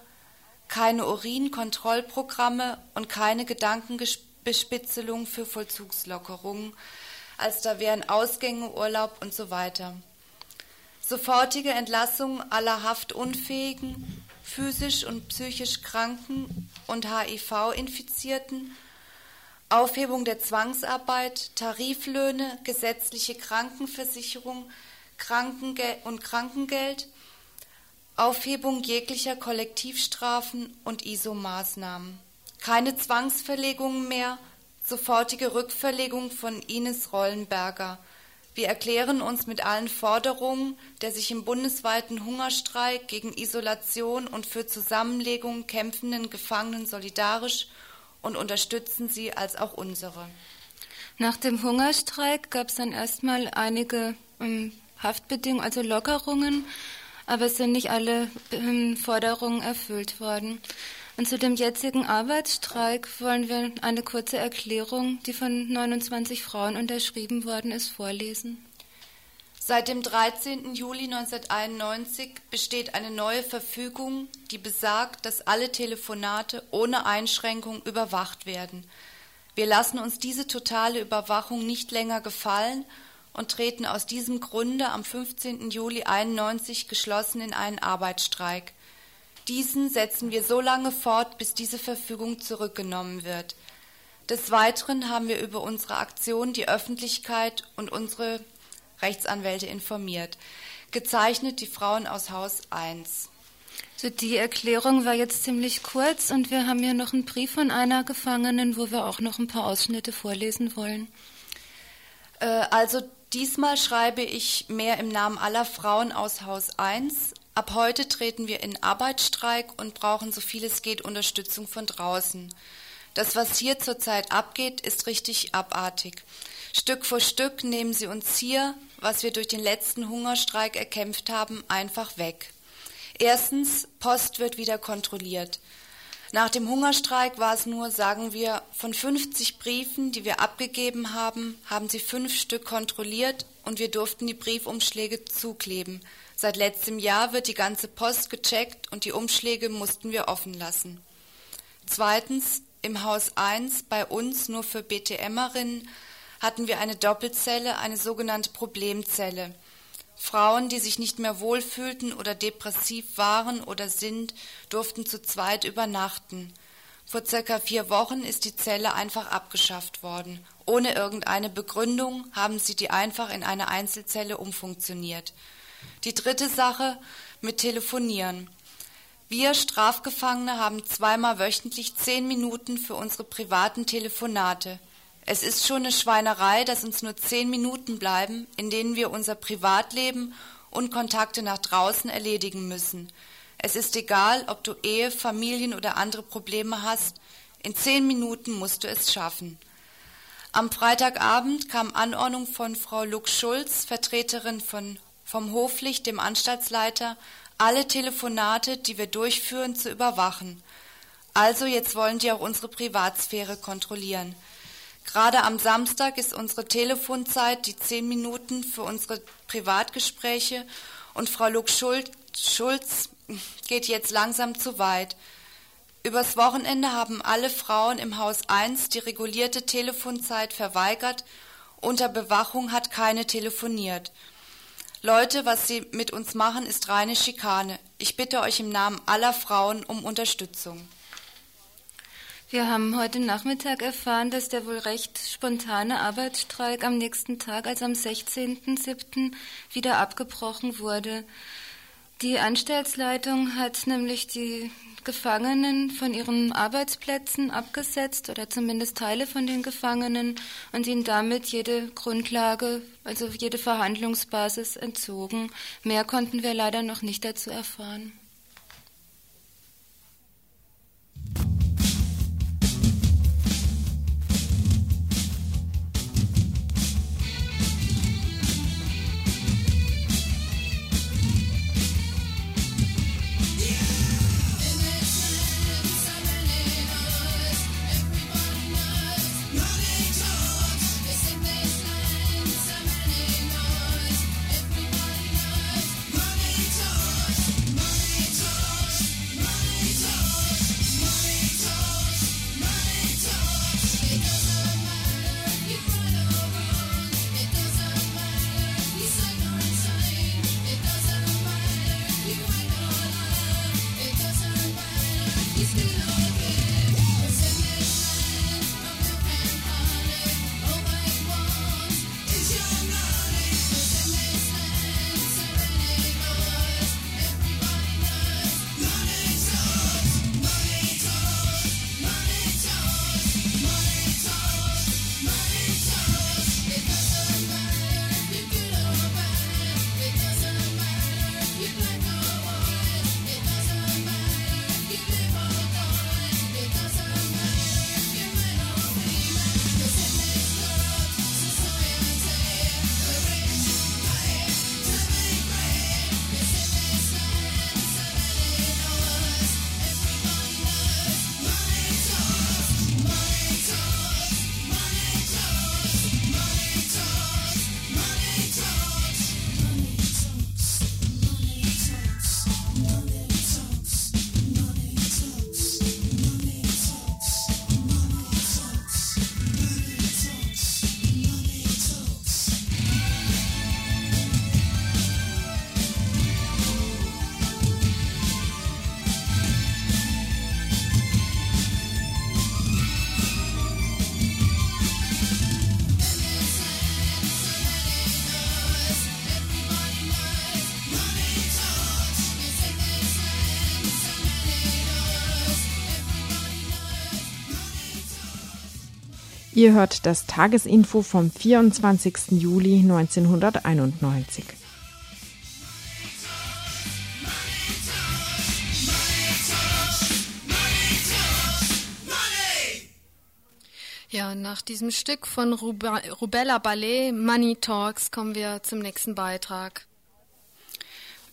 keine Urinkontrollprogramme und keine Gedankenbespitzelung für Vollzugslockerungen, als da wären Ausgänge, Urlaub und so weiter. Sofortige Entlassung aller Haftunfähigen, physisch und psychisch Kranken und HIV-Infizierten, Aufhebung der Zwangsarbeit, Tariflöhne, gesetzliche Krankenversicherung Krankenge und Krankengeld, Aufhebung jeglicher Kollektivstrafen und ISO-Maßnahmen. Keine Zwangsverlegungen mehr, sofortige Rückverlegung von Ines Rollenberger. Wir erklären uns mit allen Forderungen der sich im bundesweiten Hungerstreik gegen Isolation und für Zusammenlegung kämpfenden Gefangenen solidarisch und unterstützen sie als auch unsere. Nach dem Hungerstreik gab es dann erstmal einige ähm, Haftbedingungen, also Lockerungen, aber es sind nicht alle ähm, Forderungen erfüllt worden. Und zu dem jetzigen Arbeitsstreik wollen wir eine kurze Erklärung, die von 29 Frauen unterschrieben worden ist, vorlesen. Seit dem 13. Juli 1991 besteht eine neue Verfügung, die besagt, dass alle Telefonate ohne Einschränkung überwacht werden. Wir lassen uns diese totale Überwachung nicht länger gefallen und treten aus diesem Grunde am 15. Juli 91 geschlossen in einen Arbeitsstreik. Diesen setzen wir so lange fort, bis diese Verfügung zurückgenommen wird. Des Weiteren haben wir über unsere Aktion die Öffentlichkeit und unsere Rechtsanwälte informiert. Gezeichnet die Frauen aus Haus 1. So, die Erklärung war jetzt ziemlich kurz und wir haben hier noch einen Brief von einer Gefangenen, wo wir auch noch ein paar Ausschnitte vorlesen wollen. Äh, also diesmal schreibe ich mehr im Namen aller Frauen aus Haus 1. Ab heute treten wir in Arbeitsstreik und brauchen so viel es geht Unterstützung von draußen. Das, was hier zurzeit abgeht, ist richtig abartig. Stück für Stück nehmen sie uns hier, was wir durch den letzten Hungerstreik erkämpft haben, einfach weg. Erstens, Post wird wieder kontrolliert. Nach dem Hungerstreik war es nur, sagen wir, von 50 Briefen, die wir abgegeben haben, haben sie fünf Stück kontrolliert und wir durften die Briefumschläge zukleben. Seit letztem Jahr wird die ganze Post gecheckt und die Umschläge mussten wir offen lassen. Zweitens, im Haus 1 bei uns nur für BTMerinnen hatten wir eine Doppelzelle, eine sogenannte Problemzelle. Frauen, die sich nicht mehr wohlfühlten oder depressiv waren oder sind, durften zu zweit übernachten. Vor circa vier Wochen ist die Zelle einfach abgeschafft worden. Ohne irgendeine Begründung haben sie die einfach in eine Einzelzelle umfunktioniert. Die dritte Sache mit Telefonieren. Wir Strafgefangene haben zweimal wöchentlich zehn Minuten für unsere privaten Telefonate. Es ist schon eine Schweinerei, dass uns nur zehn Minuten bleiben, in denen wir unser Privatleben und Kontakte nach draußen erledigen müssen. Es ist egal, ob du Ehe, Familien oder andere Probleme hast. In zehn Minuten musst du es schaffen. Am Freitagabend kam Anordnung von Frau Lux Schulz, Vertreterin von, vom Hoflicht, dem Anstaltsleiter, alle Telefonate, die wir durchführen, zu überwachen. Also jetzt wollen die auch unsere Privatsphäre kontrollieren. Gerade am Samstag ist unsere Telefonzeit die zehn Minuten für unsere Privatgespräche und Frau Lux Schulz geht jetzt langsam zu weit. Übers Wochenende haben alle Frauen im Haus 1 die regulierte Telefonzeit verweigert. Unter Bewachung hat keine telefoniert. Leute, was Sie mit uns machen, ist reine Schikane. Ich bitte euch im Namen aller Frauen um Unterstützung. Wir haben heute Nachmittag erfahren, dass der wohl recht spontane Arbeitsstreik am nächsten Tag, also am 16.07., wieder abgebrochen wurde. Die Anstaltsleitung hat nämlich die Gefangenen von ihren Arbeitsplätzen abgesetzt oder zumindest Teile von den Gefangenen und ihnen damit jede Grundlage, also jede Verhandlungsbasis entzogen. Mehr konnten wir leider noch nicht dazu erfahren. Ihr hört das Tagesinfo vom 24. Juli 1991. Ja, nach diesem Stück von Rubella Ballet, Money Talks, kommen wir zum nächsten Beitrag.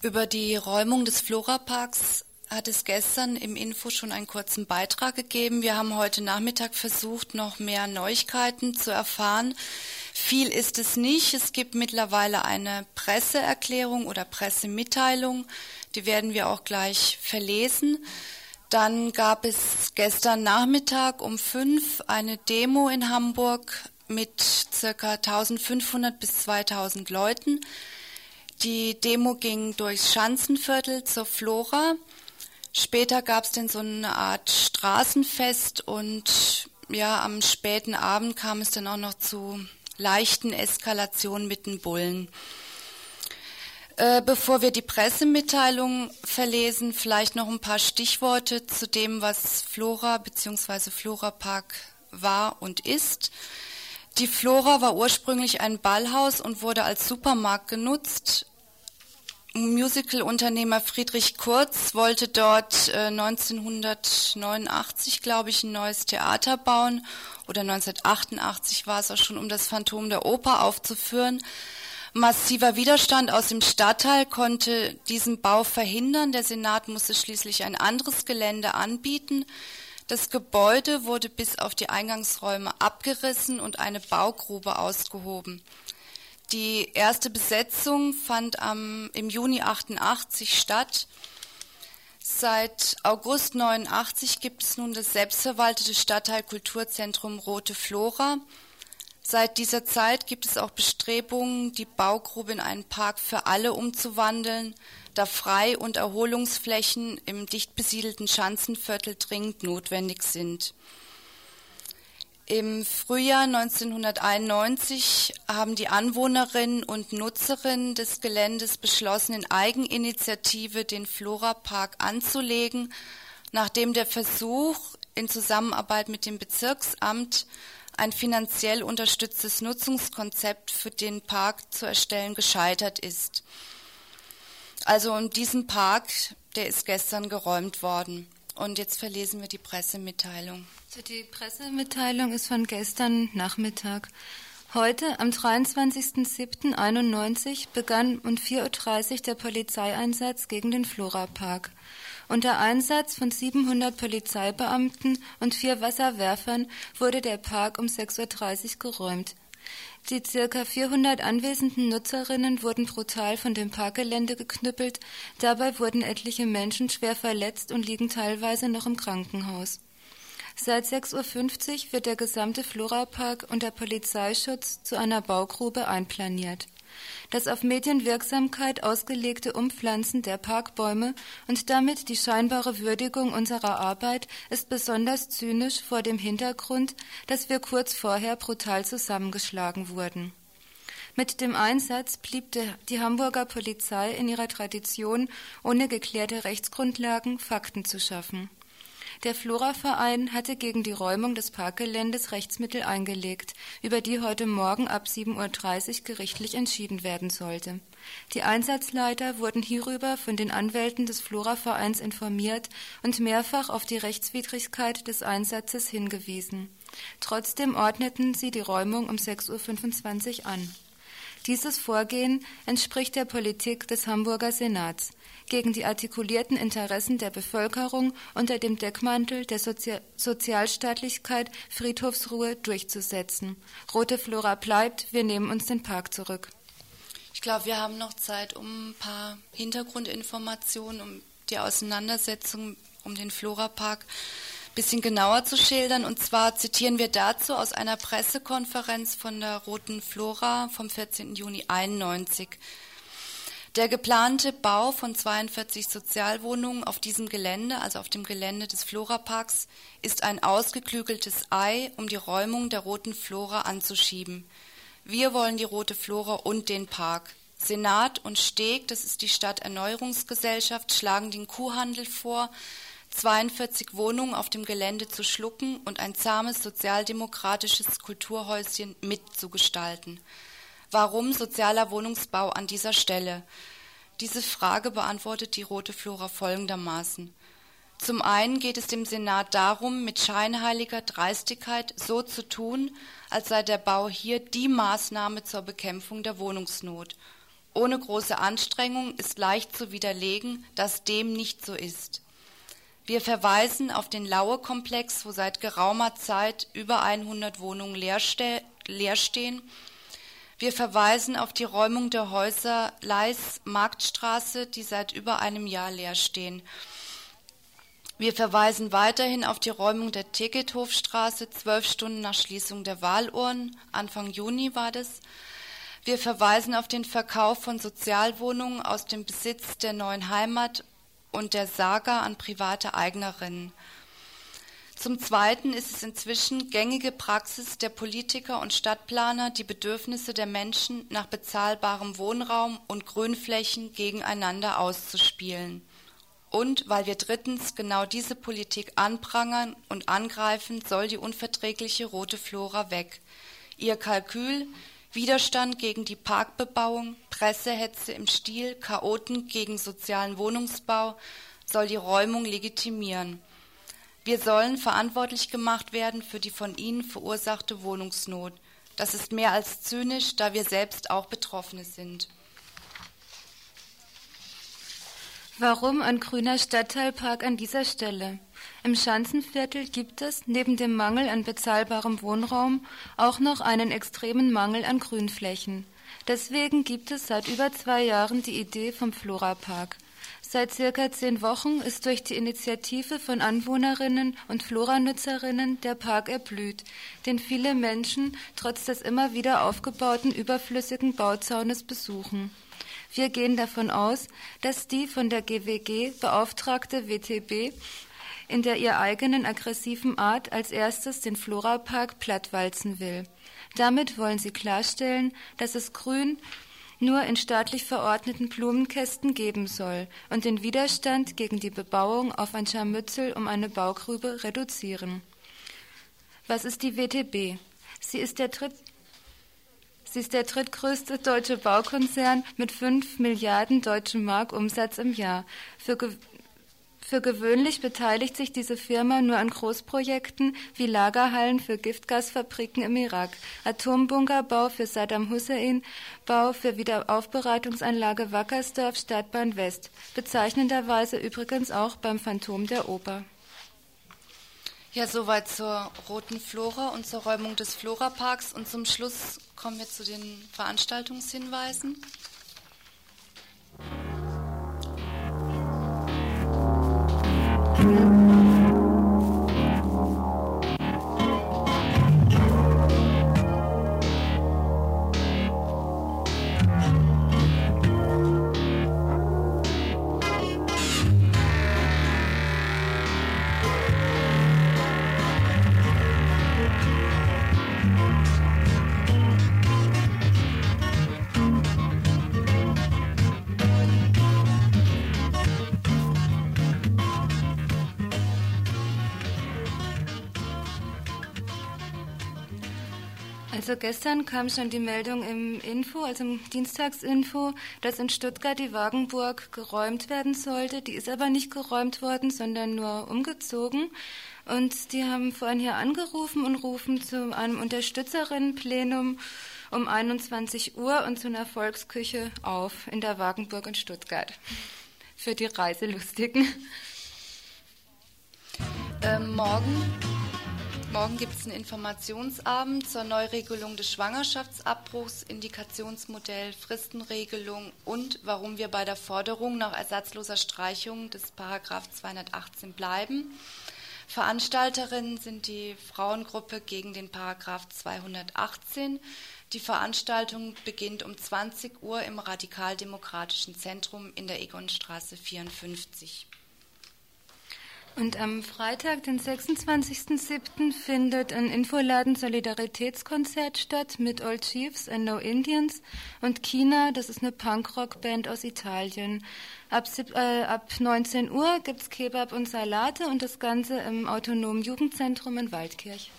Über die Räumung des Floraparks hat es gestern im Info schon einen kurzen Beitrag gegeben. Wir haben heute Nachmittag versucht, noch mehr Neuigkeiten zu erfahren. Viel ist es nicht. Es gibt mittlerweile eine Presseerklärung oder Pressemitteilung. Die werden wir auch gleich verlesen. Dann gab es gestern Nachmittag um fünf eine Demo in Hamburg mit circa 1500 bis 2000 Leuten. Die Demo ging durchs Schanzenviertel zur Flora. Später gab es dann so eine Art Straßenfest und ja, am späten Abend kam es dann auch noch zu leichten Eskalationen mit den Bullen. Äh, bevor wir die Pressemitteilung verlesen, vielleicht noch ein paar Stichworte zu dem, was Flora bzw. Flora Park war und ist. Die Flora war ursprünglich ein Ballhaus und wurde als Supermarkt genutzt. Musicalunternehmer Friedrich Kurz wollte dort äh, 1989, glaube ich, ein neues Theater bauen oder 1988 war es auch schon, um das Phantom der Oper aufzuführen. Massiver Widerstand aus dem Stadtteil konnte diesen Bau verhindern. Der Senat musste schließlich ein anderes Gelände anbieten. Das Gebäude wurde bis auf die Eingangsräume abgerissen und eine Baugrube ausgehoben. Die erste Besetzung fand am, im Juni 88 statt. Seit August 89 gibt es nun das selbstverwaltete Stadtteil-Kulturzentrum Rote Flora. Seit dieser Zeit gibt es auch Bestrebungen, die Baugrube in einen Park für alle umzuwandeln, da Frei- und Erholungsflächen im dicht besiedelten Schanzenviertel dringend notwendig sind. Im Frühjahr 1991 haben die Anwohnerinnen und Nutzerinnen des Geländes beschlossen, in Eigeninitiative den Florapark anzulegen, nachdem der Versuch in Zusammenarbeit mit dem Bezirksamt ein finanziell unterstütztes Nutzungskonzept für den Park zu erstellen gescheitert ist. Also in diesem Park, der ist gestern geräumt worden. Und jetzt verlesen wir die Pressemitteilung. Also die Pressemitteilung ist von gestern Nachmittag. Heute, am 23.07.91, begann um 4.30 Uhr der Polizeieinsatz gegen den Florapark. Unter Einsatz von 700 Polizeibeamten und vier Wasserwerfern wurde der Park um 6.30 Uhr geräumt. Die circa 400 anwesenden Nutzerinnen wurden brutal von dem Parkgelände geknüppelt, dabei wurden etliche Menschen schwer verletzt und liegen teilweise noch im Krankenhaus. Seit 6.50 Uhr wird der gesamte Florapark unter Polizeischutz zu einer Baugrube einplaniert. Das auf Medienwirksamkeit ausgelegte Umpflanzen der Parkbäume und damit die scheinbare Würdigung unserer Arbeit ist besonders zynisch vor dem Hintergrund, dass wir kurz vorher brutal zusammengeschlagen wurden. Mit dem Einsatz blieb die Hamburger Polizei in ihrer Tradition, ohne geklärte Rechtsgrundlagen Fakten zu schaffen. Der Floraverein hatte gegen die Räumung des Parkgeländes Rechtsmittel eingelegt, über die heute Morgen ab 7.30 Uhr gerichtlich entschieden werden sollte. Die Einsatzleiter wurden hierüber von den Anwälten des Floravereins informiert und mehrfach auf die Rechtswidrigkeit des Einsatzes hingewiesen. Trotzdem ordneten sie die Räumung um 6.25 Uhr an. Dieses Vorgehen entspricht der Politik des Hamburger Senats gegen die artikulierten Interessen der Bevölkerung unter dem Deckmantel der Sozi Sozialstaatlichkeit Friedhofsruhe durchzusetzen. Rote Flora bleibt, wir nehmen uns den Park zurück. Ich glaube, wir haben noch Zeit, um ein paar Hintergrundinformationen, um die Auseinandersetzung um den Florapark ein bisschen genauer zu schildern. Und zwar zitieren wir dazu aus einer Pressekonferenz von der Roten Flora vom 14. Juni 91. Der geplante Bau von 42 Sozialwohnungen auf diesem Gelände, also auf dem Gelände des Floraparks, ist ein ausgeklügeltes Ei, um die Räumung der roten Flora anzuschieben. Wir wollen die rote Flora und den Park. Senat und Steg, das ist die Stadterneuerungsgesellschaft, schlagen den Kuhhandel vor, 42 Wohnungen auf dem Gelände zu schlucken und ein zahmes sozialdemokratisches Kulturhäuschen mitzugestalten. Warum sozialer Wohnungsbau an dieser Stelle? Diese Frage beantwortet die Rote Flora folgendermaßen. Zum einen geht es dem Senat darum, mit scheinheiliger Dreistigkeit so zu tun, als sei der Bau hier die Maßnahme zur Bekämpfung der Wohnungsnot. Ohne große Anstrengung ist leicht zu widerlegen, dass dem nicht so ist. Wir verweisen auf den Laue-Komplex, wo seit geraumer Zeit über 100 Wohnungen leer, stehen wir verweisen auf die Räumung der Häuser Leis Marktstraße, die seit über einem Jahr leer stehen. Wir verweisen weiterhin auf die Räumung der Tickethofstraße, zwölf Stunden nach Schließung der Wahlurnen, Anfang Juni war das. Wir verweisen auf den Verkauf von Sozialwohnungen aus dem Besitz der neuen Heimat und der Saga an private Eignerinnen. Zum Zweiten ist es inzwischen gängige Praxis der Politiker und Stadtplaner, die Bedürfnisse der Menschen nach bezahlbarem Wohnraum und Grünflächen gegeneinander auszuspielen. Und weil wir drittens genau diese Politik anprangern und angreifen, soll die unverträgliche rote Flora weg. Ihr Kalkül, Widerstand gegen die Parkbebauung, Pressehetze im Stil, Chaoten gegen sozialen Wohnungsbau, soll die Räumung legitimieren. Wir sollen verantwortlich gemacht werden für die von ihnen verursachte Wohnungsnot. Das ist mehr als zynisch, da wir selbst auch Betroffene sind. Warum ein grüner Stadtteilpark an dieser Stelle? Im Schanzenviertel gibt es neben dem Mangel an bezahlbarem Wohnraum auch noch einen extremen Mangel an Grünflächen. Deswegen gibt es seit über zwei Jahren die Idee vom Florapark. Seit circa zehn Wochen ist durch die Initiative von Anwohnerinnen und Floranutzerinnen der Park erblüht, den viele Menschen trotz des immer wieder aufgebauten überflüssigen Bauzaunes besuchen. Wir gehen davon aus, dass die von der GWG beauftragte WTB in der ihr eigenen aggressiven Art als erstes den Florapark plattwalzen will. Damit wollen sie klarstellen, dass es Grün nur in staatlich verordneten Blumenkästen geben soll und den Widerstand gegen die Bebauung auf ein Scharmützel um eine Baugrube reduzieren. Was ist die WTB? Sie ist der dritt Sie ist der drittgrößte deutsche Baukonzern mit 5 Milliarden deutschen Mark Umsatz im Jahr. Für, für gewöhnlich beteiligt sich diese Firma nur an Großprojekten wie Lagerhallen für Giftgasfabriken im Irak, Atombunkerbau für Saddam Hussein, Bau für Wiederaufbereitungsanlage Wackersdorf Stadtbahn West, bezeichnenderweise übrigens auch beim Phantom der Oper. Ja, soweit zur roten Flora und zur Räumung des Floraparks. Und zum Schluss kommen wir zu den Veranstaltungshinweisen. Also gestern kam schon die Meldung im Info, also im Dienstagsinfo, dass in Stuttgart die Wagenburg geräumt werden sollte. Die ist aber nicht geräumt worden, sondern nur umgezogen. Und die haben vorhin hier angerufen und rufen zu einem Unterstützerinnenplenum um 21 Uhr und zu einer Volksküche auf in der Wagenburg in Stuttgart. Für die Reiselustigen. Ähm, morgen Morgen gibt es einen Informationsabend zur Neuregelung des Schwangerschaftsabbruchs, Indikationsmodell, Fristenregelung und warum wir bei der Forderung nach ersatzloser Streichung des Paragraph 218 bleiben. Veranstalterinnen sind die Frauengruppe gegen den Paragraph 218. Die Veranstaltung beginnt um 20 Uhr im Radikaldemokratischen Zentrum in der Egonstraße 54. Und am Freitag, den 26.07., findet ein Infoladen Solidaritätskonzert statt mit Old Chiefs and No Indians und China, das ist eine Punkrock-Band aus Italien. Ab, äh, ab 19 Uhr gibt's Kebab und Salate und das Ganze im autonomen Jugendzentrum in Waldkirch.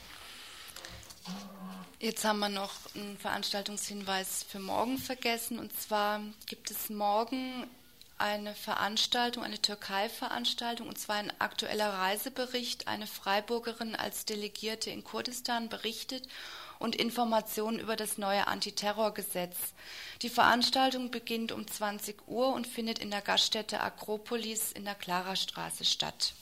Jetzt haben wir noch einen Veranstaltungshinweis für morgen vergessen. Und zwar gibt es morgen eine Veranstaltung, eine Türkei-Veranstaltung, und zwar ein aktueller Reisebericht. Eine Freiburgerin als Delegierte in Kurdistan berichtet und Informationen über das neue Antiterrorgesetz. Die Veranstaltung beginnt um 20 Uhr und findet in der Gaststätte Akropolis in der Klarastraße statt.